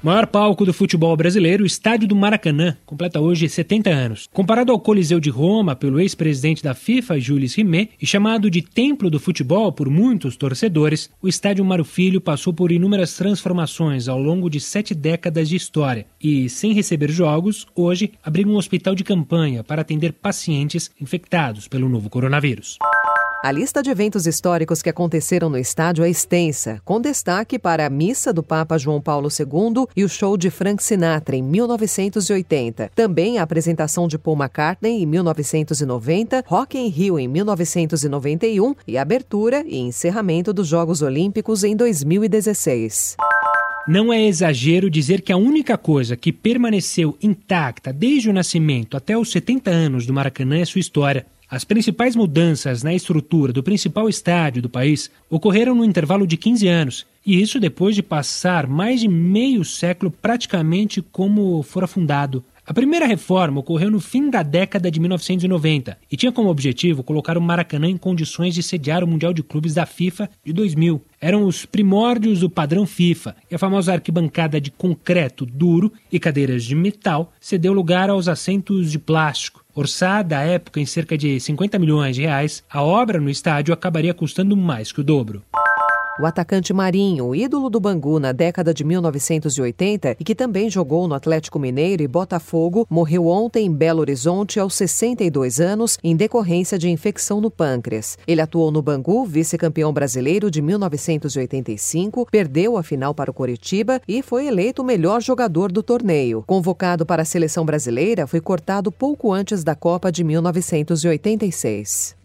Maior palco do futebol brasileiro, o Estádio do Maracanã, completa hoje 70 anos. Comparado ao Coliseu de Roma pelo ex-presidente da FIFA, Jules Rimet, e chamado de Templo do Futebol por muitos torcedores, o Estádio Mário Filho passou por inúmeras transformações ao longo de sete décadas de história e, sem receber jogos, hoje abriga um hospital de campanha para atender pacientes infectados pelo novo coronavírus. A lista de eventos históricos que aconteceram no estádio é extensa, com destaque para a missa do Papa João Paulo II e o show de Frank Sinatra em 1980. Também a apresentação de Paul McCartney em 1990, Rock in Rio em 1991 e a abertura e encerramento dos Jogos Olímpicos em 2016. Não é exagero dizer que a única coisa que permaneceu intacta desde o nascimento até os 70 anos do Maracanã é sua história. As principais mudanças na estrutura do principal estádio do país ocorreram no intervalo de 15 anos, e isso depois de passar mais de meio século praticamente como fora fundado. A primeira reforma ocorreu no fim da década de 1990 e tinha como objetivo colocar o Maracanã em condições de sediar o Mundial de Clubes da FIFA de 2000. Eram os primórdios do padrão FIFA e a famosa arquibancada de concreto duro e cadeiras de metal cedeu lugar aos assentos de plástico. Orçada à época em cerca de 50 milhões de reais, a obra no estádio acabaria custando mais que o dobro. O atacante Marinho, ídolo do Bangu na década de 1980 e que também jogou no Atlético Mineiro e Botafogo, morreu ontem em Belo Horizonte aos 62 anos em decorrência de infecção no pâncreas. Ele atuou no Bangu, vice-campeão brasileiro de 1985, perdeu a final para o Coritiba e foi eleito o melhor jogador do torneio. Convocado para a seleção brasileira, foi cortado pouco antes da Copa de 1986.